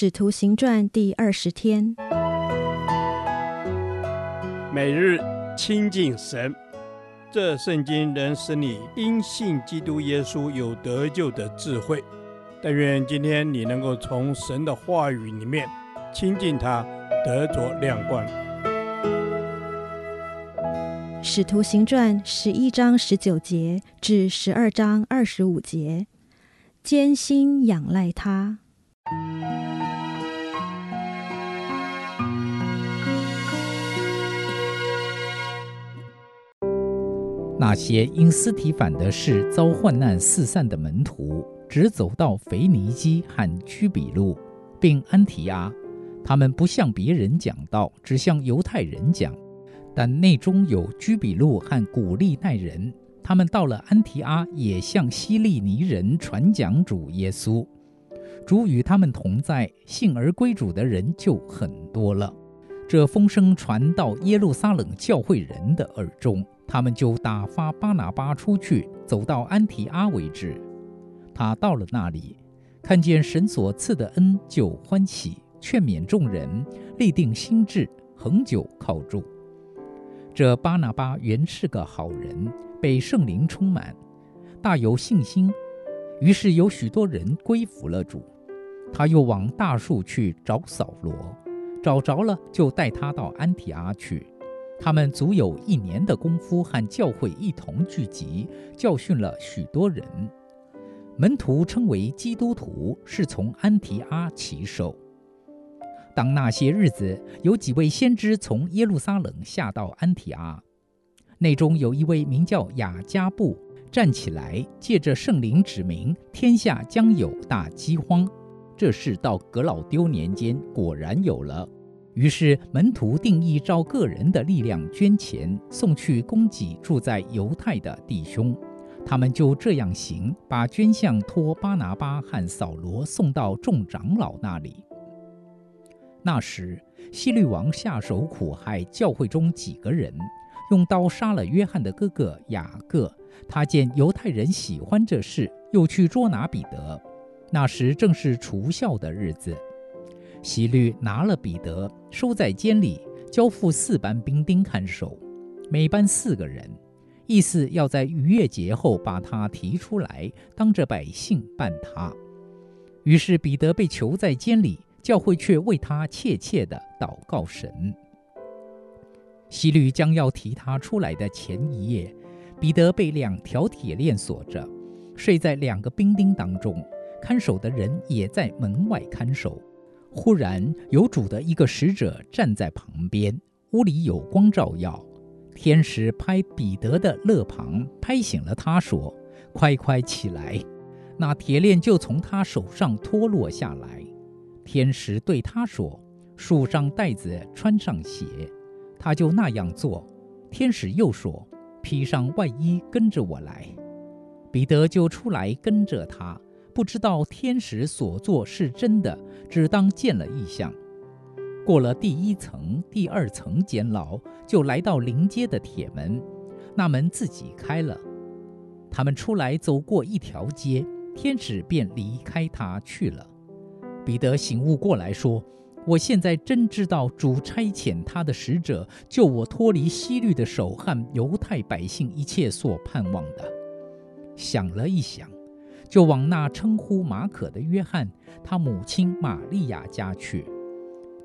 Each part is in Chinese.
使徒行传第二十天，每日亲近神，这圣经能使你因信基督耶稣有得救的智慧。但愿今天你能够从神的话语里面亲近他，得着亮光。使徒行传十一章十九节至十二章二十五节，艰辛仰赖他。那些因斯提反的事遭患难四散的门徒，只走到腓尼基和居比路，并安提阿。他们不向别人讲道，只向犹太人讲。但内中有居比路和古利奈人，他们到了安提阿，也向希利尼人传讲主耶稣。主与他们同在，信而归主的人就很多了。这风声传到耶路撒冷教会人的耳中，他们就打发巴拿巴出去，走到安提阿为止。他到了那里，看见神所赐的恩，就欢喜，劝勉众人，立定心志，恒久靠主。这巴拿巴原是个好人，被圣灵充满，大有信心，于是有许多人归服了主。他又往大树去找扫罗，找着了，就带他到安提阿去。他们足有一年的功夫，和教会一同聚集，教训了许多人。门徒称为基督徒，是从安提阿起手。当那些日子，有几位先知从耶路撒冷下到安提阿，内中有一位名叫雅迦布，站起来，借着圣灵指明，天下将有大饥荒。这事到格老丢年间果然有了，于是门徒定义照个人的力量捐钱，送去供给住在犹太的弟兄。他们就这样行，把捐项托巴拿巴和扫罗送到众长老那里。那时希律王下手苦害教会中几个人，用刀杀了约翰的哥哥雅各。他见犹太人喜欢这事，又去捉拿彼得。那时正是除孝的日子，希律拿了彼得，收在监里，交付四班兵丁看守，每班四个人，意思要在逾越节后把他提出来，当着百姓办他。于是彼得被囚在监里，教会却为他切切地祷告神。希律将要提他出来的前一夜，彼得被两条铁链锁着，睡在两个兵丁当中。看守的人也在门外看守。忽然有主的一个使者站在旁边，屋里有光照耀。天使拍彼得的肋旁，拍醒了他，说：“快快起来！”那铁链就从他手上脱落下来。天使对他说：“束上带子，穿上鞋。”他就那样做。天使又说：“披上外衣，跟着我来。”彼得就出来跟着他。不知道天使所做是真的，只当见了异象。过了第一层、第二层监牢，就来到临街的铁门，那门自己开了。他们出来走过一条街，天使便离开他去了。彼得醒悟过来说：“我现在真知道主差遣他的使者救我脱离希律的手和犹太百姓一切所盼望的。”想了一想。就往那称呼马可的约翰，他母亲玛利亚家去，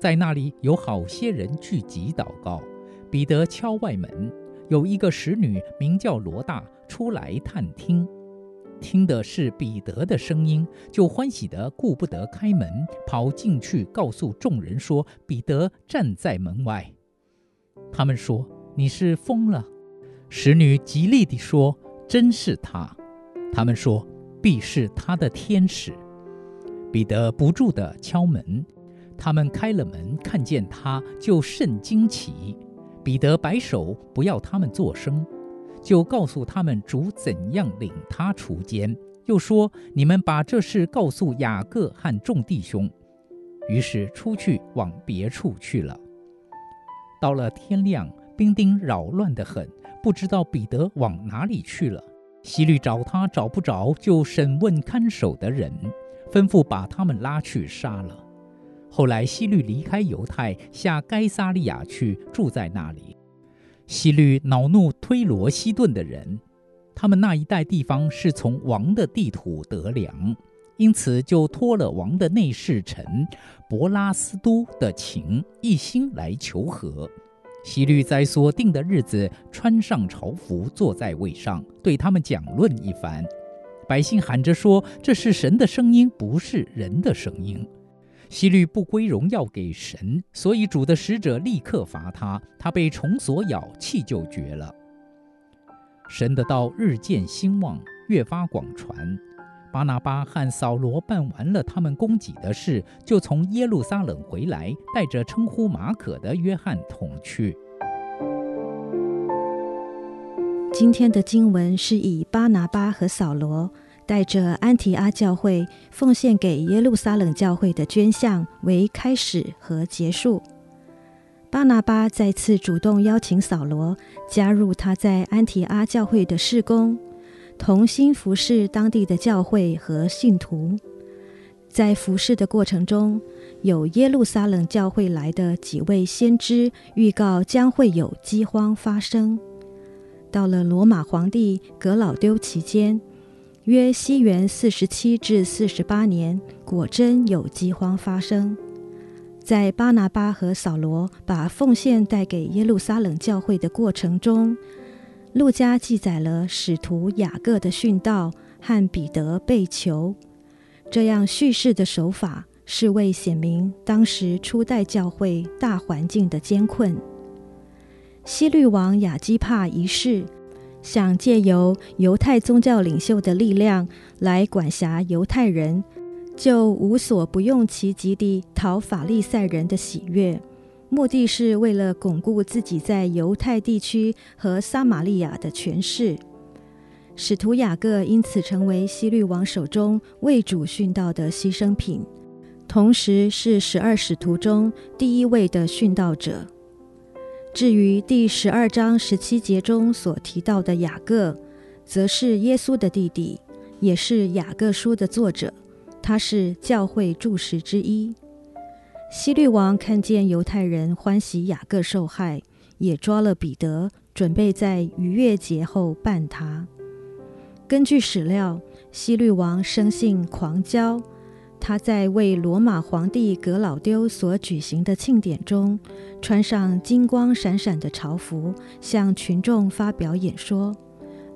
在那里有好些人聚集祷告。彼得敲外门，有一个使女名叫罗大出来探听，听的是彼得的声音，就欢喜得顾不得开门，跑进去告诉众人说：“彼得站在门外。”他们说：“你是疯了。”使女极力地说：“真是他。”他们说。必是他的天使。彼得不住地敲门，他们开了门，看见他，就甚惊奇。彼得摆手，不要他们作声，就告诉他们主怎样领他出监，又说：“你们把这事告诉雅各和众弟兄。”于是出去往别处去了。到了天亮，兵丁扰乱得很，不知道彼得往哪里去了。希律找他找不着，就审问看守的人，吩咐把他们拉去杀了。后来希律离开犹太，下该撒利亚去，住在那里。希律恼怒推罗西顿的人，他们那一带地方是从王的地土得粮，因此就托了王的内侍臣伯拉斯都的情，一心来求和。希律在所定的日子穿上朝服，坐在位上，对他们讲论一番。百姓喊着说：“这是神的声音，不是人的声音。”希律不归荣耀给神，所以主的使者立刻罚他，他被虫所咬，气就绝了。神的道日渐兴旺，越发广传。巴拿巴和扫罗办完了他们供给的事，就从耶路撒冷回来，带着称呼马可的约翰同去。今天的经文是以巴拿巴和扫罗。带着安提阿教会奉献给耶路撒冷教会的捐项为开始和结束。巴拿巴再次主动邀请扫罗加入他在安提阿教会的事工，同心服侍当地的教会和信徒。在服侍的过程中，有耶路撒冷教会来的几位先知预告将会有饥荒发生。到了罗马皇帝革老丢期间。约西元四十七至四十八年，果真有饥荒发生。在巴拿巴和扫罗把奉献带给耶路撒冷教会的过程中，路加记载了使徒雅各的殉道和彼得被囚。这样叙事的手法是为显明当时初代教会大环境的艰困。希律王亚基帕一世。想借由犹太宗教领袖的力量来管辖犹太人，就无所不用其极地讨法利赛人的喜悦，目的是为了巩固自己在犹太地区和撒玛利亚的权势。使徒雅各因此成为希律王手中为主殉道的牺牲品，同时是十二使徒中第一位的殉道者。至于第十二章十七节中所提到的雅各，则是耶稣的弟弟，也是雅各书的作者。他是教会柱石之一。希律王看见犹太人欢喜雅各受害，也抓了彼得，准备在逾越节后办他。根据史料，希律王生性狂骄。他在为罗马皇帝格老丢所举行的庆典中，穿上金光闪闪的朝服，向群众发表演说，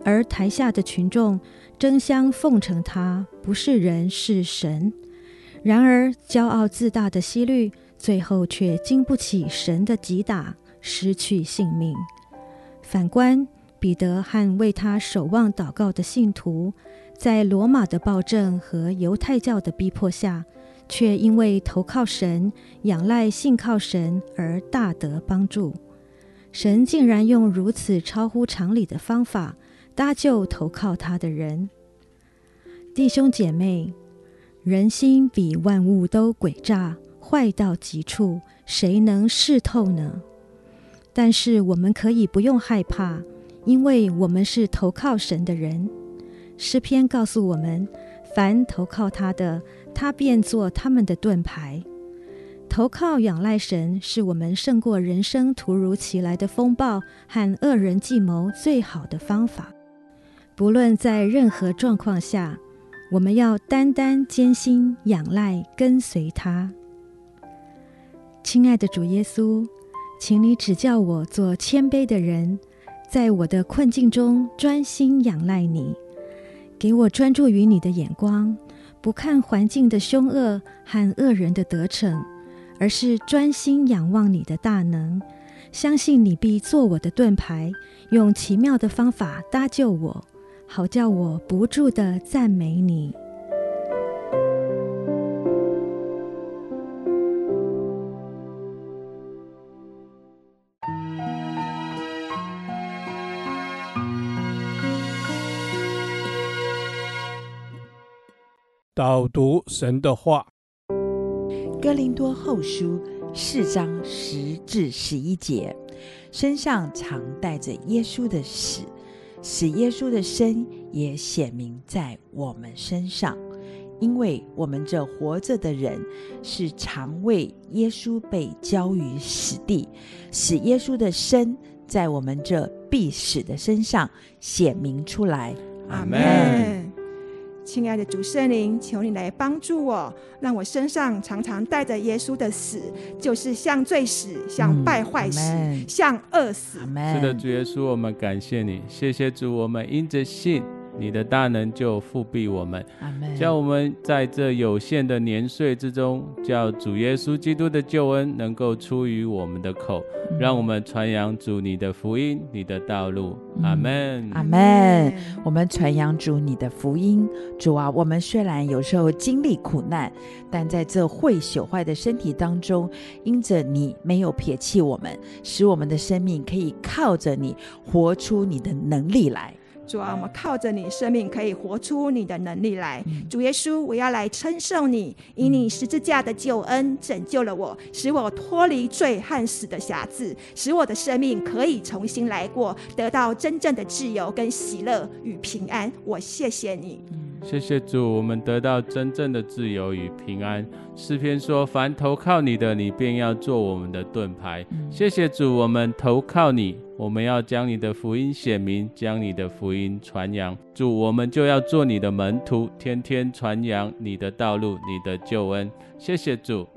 而台下的群众争相奉承他不是人是神。然而，骄傲自大的希律最后却经不起神的击打，失去性命。反观彼得和为他守望祷告的信徒。在罗马的暴政和犹太教的逼迫下，却因为投靠神、仰赖信靠神而大得帮助。神竟然用如此超乎常理的方法搭救投靠他的人。弟兄姐妹，人心比万物都诡诈，坏到极处，谁能识透呢？但是我们可以不用害怕，因为我们是投靠神的人。诗篇告诉我们：凡投靠他的，他便做他们的盾牌。投靠仰赖神，是我们胜过人生突如其来的风暴和恶人计谋最好的方法。不论在任何状况下，我们要单单坚心仰赖跟随他。亲爱的主耶稣，请你指教我做谦卑的人，在我的困境中专心仰赖你。给我专注于你的眼光，不看环境的凶恶和恶人的得逞，而是专心仰望你的大能，相信你必做我的盾牌，用奇妙的方法搭救我，好叫我不住的赞美你。导读神的话，《哥林多后书》四章十至十一节，身上常带着耶稣的死，使耶稣的身也显明在我们身上。因为我们这活着的人是常为耶稣被交于死地，使耶稣的身在我们这必死的身上显明出来。阿门。亲爱的主圣灵，求你来帮助我，让我身上常常带着耶稣的死，就是像罪死、像败坏死、嗯、像饿死。是的，主耶稣，我们感谢你，谢谢主，我们因着信。你的大能就复庇我们，叫我们在这有限的年岁之中，叫主耶稣基督的救恩能够出于我们的口，嗯、让我们传扬主你的福音，你的道路。阿门，阿门。我们传扬主你的福音，主啊，我们虽然有时候经历苦难，但在这会朽坏的身体当中，因着你没有撇弃我们，使我们的生命可以靠着你活出你的能力来。主啊，我们靠着你，生命可以活出你的能力来。嗯、主耶稣，我要来称颂你，以你十字架的救恩拯救了我，使我脱离罪和死的辖制，使我的生命可以重新来过，得到真正的自由跟喜乐与平安。我谢谢你。谢谢主，我们得到真正的自由与平安。诗篇说：“凡投靠你的，你便要做我们的盾牌。”谢谢主，我们投靠你，我们要将你的福音显明，将你的福音传扬。主，我们就要做你的门徒，天天传扬你的道路、你的救恩。谢谢主。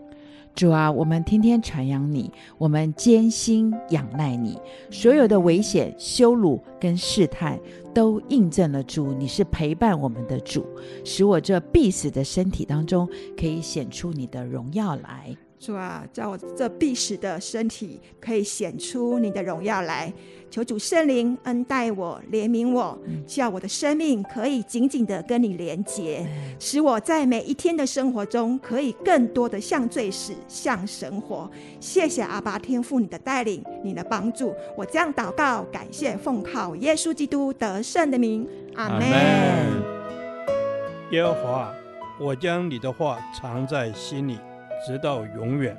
主啊，我们天天传扬你，我们艰辛仰赖你。所有的危险、羞辱跟试探，都印证了主，你是陪伴我们的主，使我这必死的身体当中，可以显出你的荣耀来。主啊，叫我这必死的身体可以显出你的荣耀来。求主圣灵恩待我，怜悯我，叫我的生命可以紧紧的跟你连结，使我在每一天的生活中可以更多的向罪死，向神活。谢谢阿爸天父你的带领，你的帮助。我这样祷告，感谢奉靠耶稣基督得胜的名，阿门。耶和华，我将你的话藏在心里，直到永远。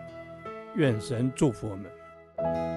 愿神祝福我们。